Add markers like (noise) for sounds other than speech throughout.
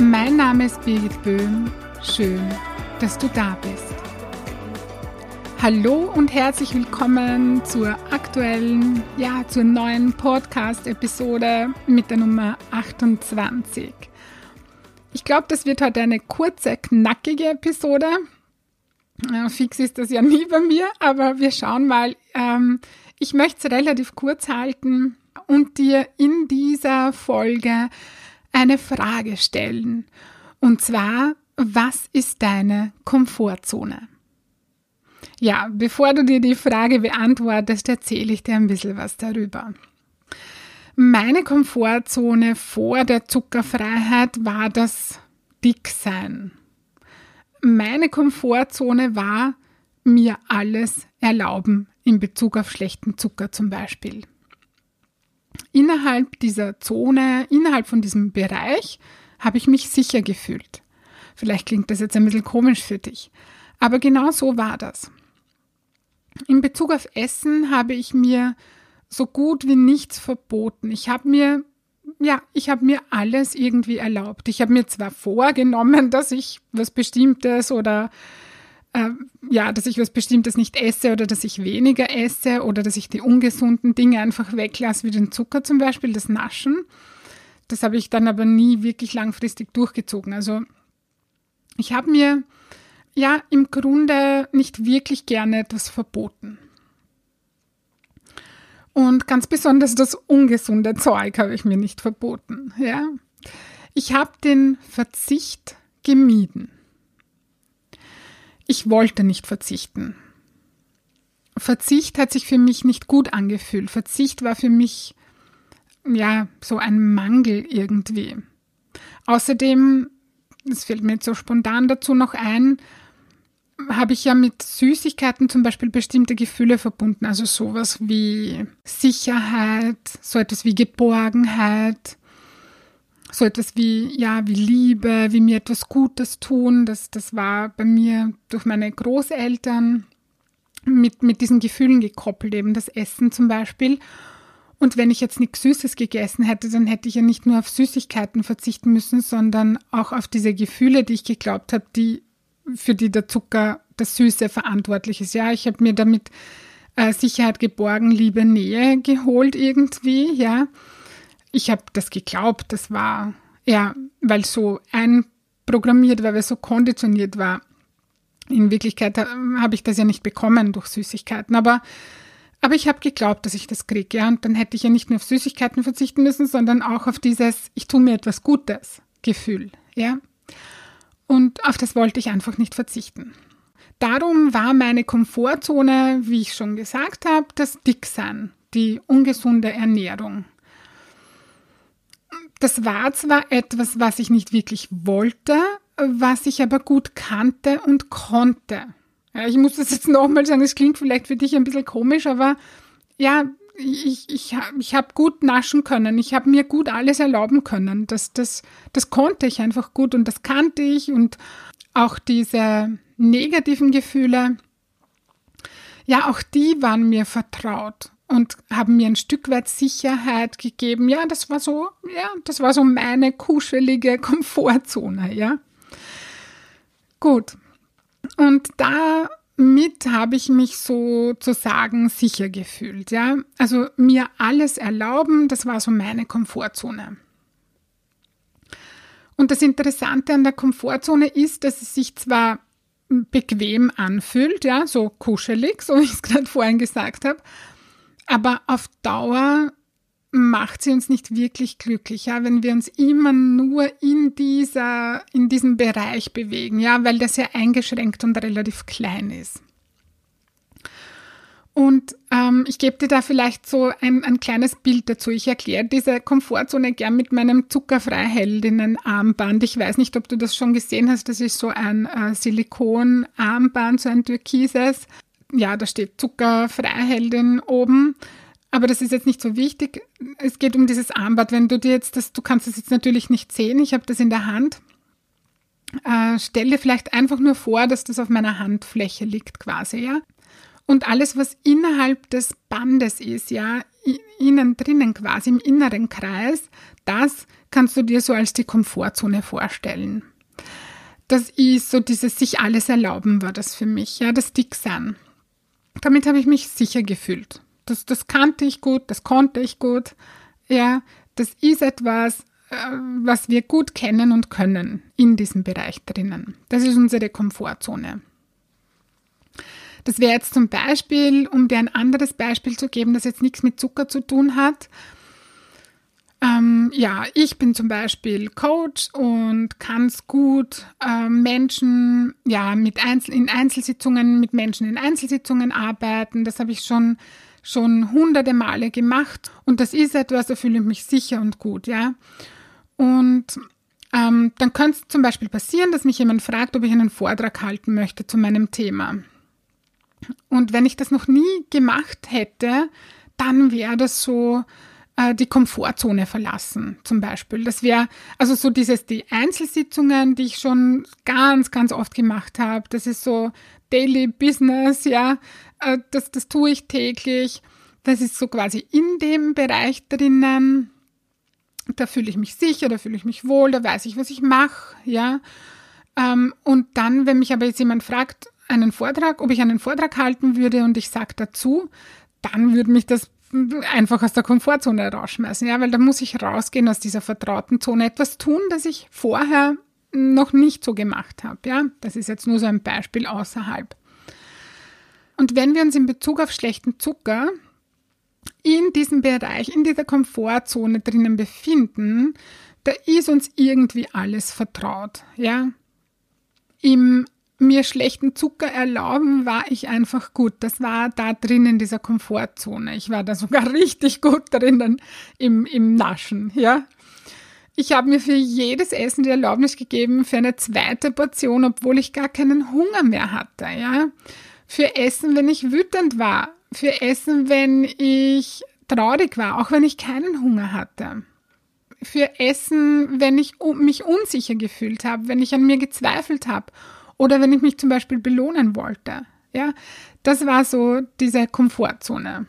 Mein Name ist Birgit Böhm. Schön, dass du da bist. Hallo und herzlich willkommen zur aktuellen, ja, zur neuen Podcast-Episode mit der Nummer 28. Ich glaube, das wird heute eine kurze, knackige Episode. Äh, fix ist das ja nie bei mir, aber wir schauen mal. Ähm, ich möchte es relativ kurz halten und dir in dieser Folge eine Frage stellen. Und zwar, was ist deine Komfortzone? Ja, bevor du dir die Frage beantwortest, erzähle ich dir ein bisschen was darüber. Meine Komfortzone vor der Zuckerfreiheit war das Dicksein. Meine Komfortzone war mir alles erlauben in Bezug auf schlechten Zucker zum Beispiel innerhalb dieser Zone, innerhalb von diesem Bereich, habe ich mich sicher gefühlt. Vielleicht klingt das jetzt ein bisschen komisch für dich, aber genau so war das. In Bezug auf Essen habe ich mir so gut wie nichts verboten. Ich habe mir, ja, ich habe mir alles irgendwie erlaubt. Ich habe mir zwar vorgenommen, (laughs) dass ich was Bestimmtes oder äh, ja, dass ich was Bestimmtes nicht esse oder dass ich weniger esse oder dass ich die ungesunden Dinge einfach weglasse, wie den Zucker zum Beispiel, das Naschen. Das habe ich dann aber nie wirklich langfristig durchgezogen. Also ich habe mir ja im Grunde nicht wirklich gerne etwas verboten. Und ganz besonders das ungesunde Zeug habe ich mir nicht verboten. Ja. Ich habe den Verzicht gemieden. Ich wollte nicht verzichten. Verzicht hat sich für mich nicht gut angefühlt. Verzicht war für mich ja so ein Mangel irgendwie. Außerdem, das fällt mir jetzt so spontan dazu noch ein, habe ich ja mit Süßigkeiten zum Beispiel bestimmte Gefühle verbunden. Also sowas wie Sicherheit, so etwas wie Geborgenheit, so etwas wie, ja, wie Liebe, wie mir etwas Gutes tun. Das, das war bei mir durch meine Großeltern mit, mit diesen Gefühlen gekoppelt, eben das Essen zum Beispiel. Und wenn ich jetzt nichts Süßes gegessen hätte, dann hätte ich ja nicht nur auf Süßigkeiten verzichten müssen, sondern auch auf diese Gefühle, die ich geglaubt habe, die, für die der Zucker, das Süße verantwortlich ist. Ja, ich habe mir damit äh, Sicherheit, Geborgen, Liebe, Nähe geholt irgendwie, ja ich habe das geglaubt, das war, ja, weil so einprogrammiert weil so konditioniert war. In Wirklichkeit äh, habe ich das ja nicht bekommen durch Süßigkeiten, aber, aber ich habe geglaubt, dass ich das kriege, ja, und dann hätte ich ja nicht nur auf Süßigkeiten verzichten müssen, sondern auch auf dieses, ich tue mir etwas Gutes Gefühl, ja. Und auf das wollte ich einfach nicht verzichten. Darum war meine Komfortzone, wie ich schon gesagt habe, das Dicksein, die ungesunde Ernährung. Das war zwar etwas, was ich nicht wirklich wollte, was ich aber gut kannte und konnte. Ja, ich muss das jetzt (laughs) nochmal sagen, es klingt vielleicht für dich ein bisschen komisch, aber ja, ich, ich, ich habe gut naschen können. Ich habe mir gut alles erlauben können. Das, das, das konnte ich einfach gut und das kannte ich und auch diese negativen Gefühle, ja, auch die waren mir vertraut und haben mir ein Stück weit Sicherheit gegeben. Ja, das war so, ja, das war so meine kuschelige Komfortzone, ja. Gut. Und damit habe ich mich sozusagen sicher gefühlt, ja. Also mir alles erlauben, das war so meine Komfortzone. Und das Interessante an der Komfortzone ist, dass es sich zwar bequem anfühlt, ja, so kuschelig, so wie ich es gerade vorhin gesagt habe, aber auf Dauer macht sie uns nicht wirklich glücklich, ja, wenn wir uns immer nur in dieser, in diesem Bereich bewegen, ja, weil das ja eingeschränkt und relativ klein ist. Und ähm, ich gebe dir da vielleicht so ein, ein kleines Bild dazu. Ich erkläre diese Komfortzone gern mit meinem Zuckerfreiheldinnen-Armband. Ich weiß nicht, ob du das schon gesehen hast. Das ist so ein äh, Silikon-Armband, so ein türkises. Ja, da steht Zuckerfreiheldin oben. Aber das ist jetzt nicht so wichtig. Es geht um dieses Armband. Wenn du dir jetzt das, du kannst das jetzt natürlich nicht sehen. Ich habe das in der Hand. Äh, stell dir vielleicht einfach nur vor, dass das auf meiner Handfläche liegt quasi, ja. Und alles, was innerhalb des Bandes ist, ja, innen drinnen quasi im inneren Kreis, das kannst du dir so als die Komfortzone vorstellen. Das ist so dieses sich alles erlauben war das für mich, ja, das Dicksein. Damit habe ich mich sicher gefühlt. Das, das kannte ich gut, das konnte ich gut. Ja, das ist etwas, äh, was wir gut kennen und können in diesem Bereich drinnen. Das ist unsere Komfortzone. Das wäre jetzt zum Beispiel, um dir ein anderes Beispiel zu geben, das jetzt nichts mit Zucker zu tun hat. Ähm, ja, ich bin zum Beispiel Coach und kann es gut äh, Menschen, ja, mit Einzel in Einzelsitzungen, mit Menschen in Einzelsitzungen arbeiten. Das habe ich schon, schon hunderte Male gemacht und das ist etwas, da fühle ich mich sicher und gut, ja. Und ähm, dann könnte es zum Beispiel passieren, dass mich jemand fragt, ob ich einen Vortrag halten möchte zu meinem Thema. Und wenn ich das noch nie gemacht hätte, dann wäre das so äh, die Komfortzone verlassen, zum Beispiel. Das wäre also so dieses, die Einzelsitzungen, die ich schon ganz, ganz oft gemacht habe. Das ist so Daily Business, ja. Äh, das, das tue ich täglich. Das ist so quasi in dem Bereich drinnen. Da fühle ich mich sicher, da fühle ich mich wohl, da weiß ich, was ich mache, ja. Ähm, und dann, wenn mich aber jetzt jemand fragt, einen Vortrag, ob ich einen Vortrag halten würde und ich sage dazu, dann würde mich das einfach aus der Komfortzone rausschmeißen, ja, weil da muss ich rausgehen aus dieser vertrauten Zone, etwas tun, das ich vorher noch nicht so gemacht habe, ja. Das ist jetzt nur so ein Beispiel außerhalb. Und wenn wir uns in Bezug auf schlechten Zucker in diesem Bereich, in dieser Komfortzone drinnen befinden, da ist uns irgendwie alles vertraut, ja. Im mir schlechten Zucker erlauben, war ich einfach gut. Das war da drin in dieser Komfortzone. Ich war da sogar (laughs) richtig gut drinnen im, im Naschen, ja. Ich habe mir für jedes Essen die Erlaubnis gegeben für eine zweite Portion, obwohl ich gar keinen Hunger mehr hatte, ja. Für Essen, wenn ich wütend war. Für Essen, wenn ich traurig war, auch wenn ich keinen Hunger hatte. Für Essen, wenn ich mich unsicher gefühlt habe, wenn ich an mir gezweifelt habe oder wenn ich mich zum Beispiel belohnen wollte. Ja, das war so diese Komfortzone.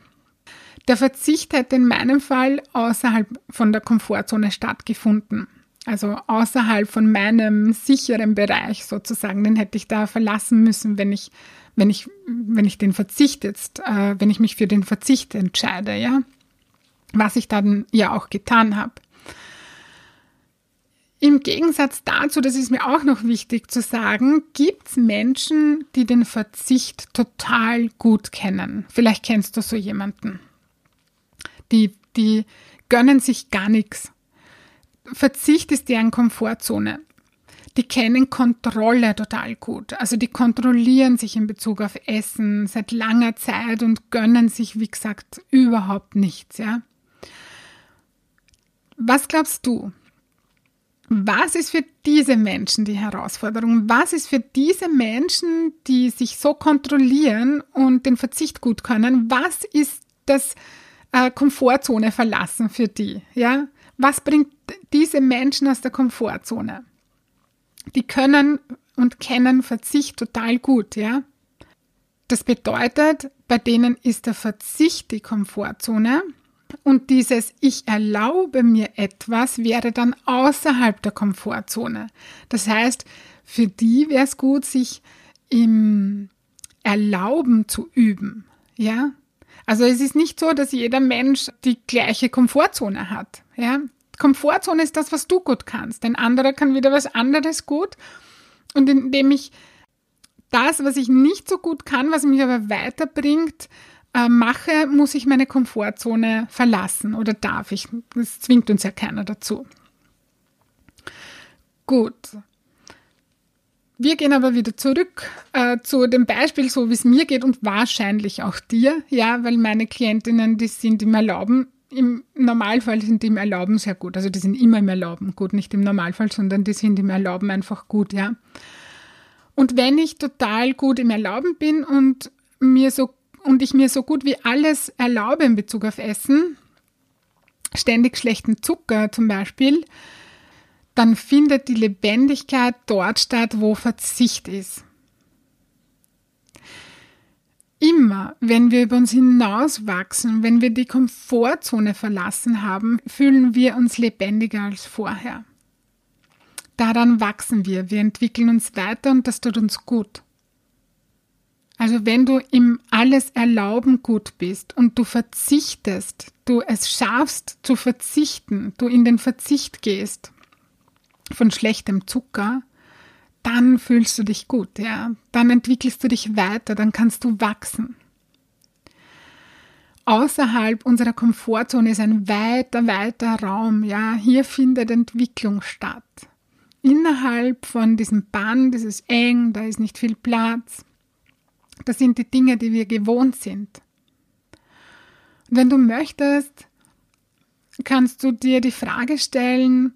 Der Verzicht hätte in meinem Fall außerhalb von der Komfortzone stattgefunden. Also außerhalb von meinem sicheren Bereich sozusagen. Den hätte ich da verlassen müssen, wenn ich, wenn ich, wenn ich den Verzicht jetzt, äh, wenn ich mich für den Verzicht entscheide, ja. Was ich dann ja auch getan habe. Im Gegensatz dazu, das ist mir auch noch wichtig zu sagen, gibt es Menschen, die den Verzicht total gut kennen. Vielleicht kennst du so jemanden. Die, die gönnen sich gar nichts. Verzicht ist deren Komfortzone. Die kennen Kontrolle total gut. Also die kontrollieren sich in Bezug auf Essen seit langer Zeit und gönnen sich, wie gesagt, überhaupt nichts, ja. Was glaubst du? Was ist für diese Menschen die Herausforderung? Was ist für diese Menschen, die sich so kontrollieren und den Verzicht gut können, was ist das äh, Komfortzone verlassen für die? Ja? Was bringt diese Menschen aus der Komfortzone? Die können und kennen Verzicht total gut, ja? Das bedeutet, bei denen ist der Verzicht die Komfortzone und dieses Ich erlaube mir etwas wäre dann außerhalb der Komfortzone. Das heißt, für die wäre es gut, sich im Erlauben zu üben. Ja? Also es ist nicht so, dass jeder Mensch die gleiche Komfortzone hat. Ja? Komfortzone ist das, was du gut kannst. Ein anderer kann wieder was anderes gut. Und indem ich das, was ich nicht so gut kann, was mich aber weiterbringt, äh, mache, muss ich meine Komfortzone verlassen oder darf ich? Das zwingt uns ja keiner dazu. Gut. Wir gehen aber wieder zurück äh, zu dem Beispiel, so wie es mir geht und wahrscheinlich auch dir, ja, weil meine Klientinnen, die sind im Erlauben, im Normalfall sind die im Erlauben sehr gut. Also die sind immer im Erlauben gut, nicht im Normalfall, sondern die sind im Erlauben einfach gut, ja. Und wenn ich total gut im Erlauben bin und mir so und ich mir so gut wie alles erlaube in Bezug auf Essen, ständig schlechten Zucker zum Beispiel, dann findet die Lebendigkeit dort statt, wo Verzicht ist. Immer, wenn wir über uns hinauswachsen, wenn wir die Komfortzone verlassen haben, fühlen wir uns lebendiger als vorher. Daran wachsen wir, wir entwickeln uns weiter und das tut uns gut. Also wenn du im alles erlauben gut bist und du verzichtest, du es schaffst zu verzichten, du in den Verzicht gehst von schlechtem Zucker, dann fühlst du dich gut, ja. Dann entwickelst du dich weiter, dann kannst du wachsen. Außerhalb unserer Komfortzone ist ein weiter, weiter Raum, ja. Hier findet Entwicklung statt. Innerhalb von diesem Band ist es eng, da ist nicht viel Platz. Das sind die Dinge, die wir gewohnt sind. Und wenn du möchtest, kannst du dir die Frage stellen,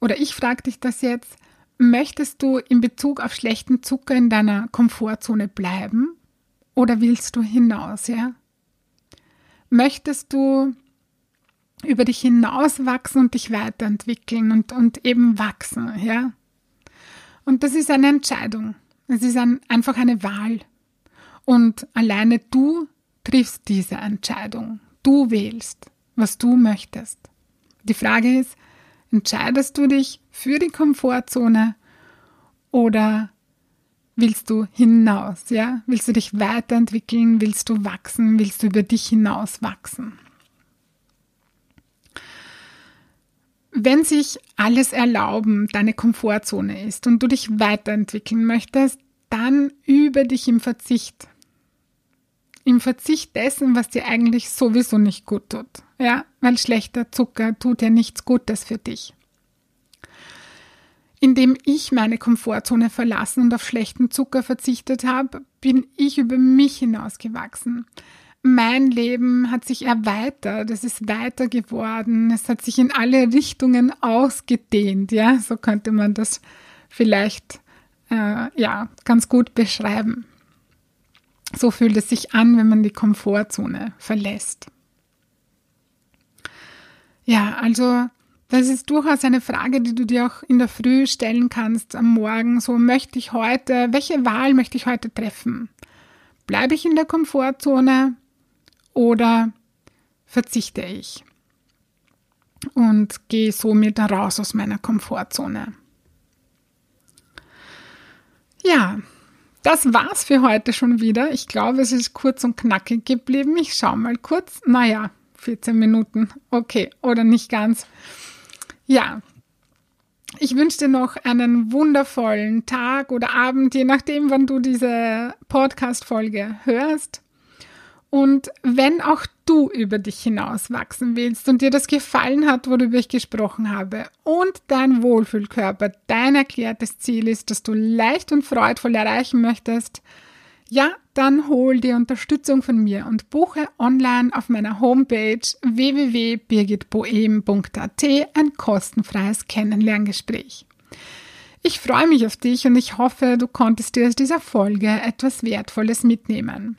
oder ich frage dich das jetzt, Möchtest du in Bezug auf schlechten Zucker in deiner Komfortzone bleiben oder willst du hinaus, ja? Möchtest du über dich hinauswachsen und dich weiterentwickeln und, und eben wachsen, ja? Und das ist eine Entscheidung. Es ist ein, einfach eine Wahl. Und alleine du triffst diese Entscheidung. Du wählst, was du möchtest. Die Frage ist, Entscheidest du dich für die Komfortzone oder willst du hinaus? Ja? Willst du dich weiterentwickeln? Willst du wachsen? Willst du über dich hinaus wachsen? Wenn sich alles erlauben deine Komfortzone ist und du dich weiterentwickeln möchtest, dann übe dich im Verzicht im Verzicht dessen, was dir eigentlich sowieso nicht gut tut. Ja, weil schlechter Zucker tut ja nichts Gutes für dich. Indem ich meine Komfortzone verlassen und auf schlechten Zucker verzichtet habe, bin ich über mich hinausgewachsen. Mein Leben hat sich erweitert, es ist weiter geworden, es hat sich in alle Richtungen ausgedehnt, ja, so könnte man das vielleicht äh, ja ganz gut beschreiben. So fühlt es sich an, wenn man die Komfortzone verlässt. Ja, also das ist durchaus eine Frage, die du dir auch in der Früh stellen kannst am Morgen. So möchte ich heute, welche Wahl möchte ich heute treffen? Bleibe ich in der Komfortzone oder verzichte ich? Und gehe somit raus aus meiner Komfortzone. Ja, das war's für heute schon wieder. Ich glaube, es ist kurz und knackig geblieben. Ich schaue mal kurz. Naja, 14 Minuten. Okay, oder nicht ganz. Ja. Ich wünsche dir noch einen wundervollen Tag oder Abend, je nachdem, wann du diese Podcast-Folge hörst. Und wenn auch du über dich hinaus wachsen willst und dir das gefallen hat, worüber ich gesprochen habe, und dein Wohlfühlkörper dein erklärtes Ziel ist, das du leicht und freudvoll erreichen möchtest, ja, dann hol dir Unterstützung von mir und buche online auf meiner Homepage www.birgitboem.at ein kostenfreies Kennenlerngespräch. Ich freue mich auf dich und ich hoffe, du konntest dir aus dieser Folge etwas Wertvolles mitnehmen.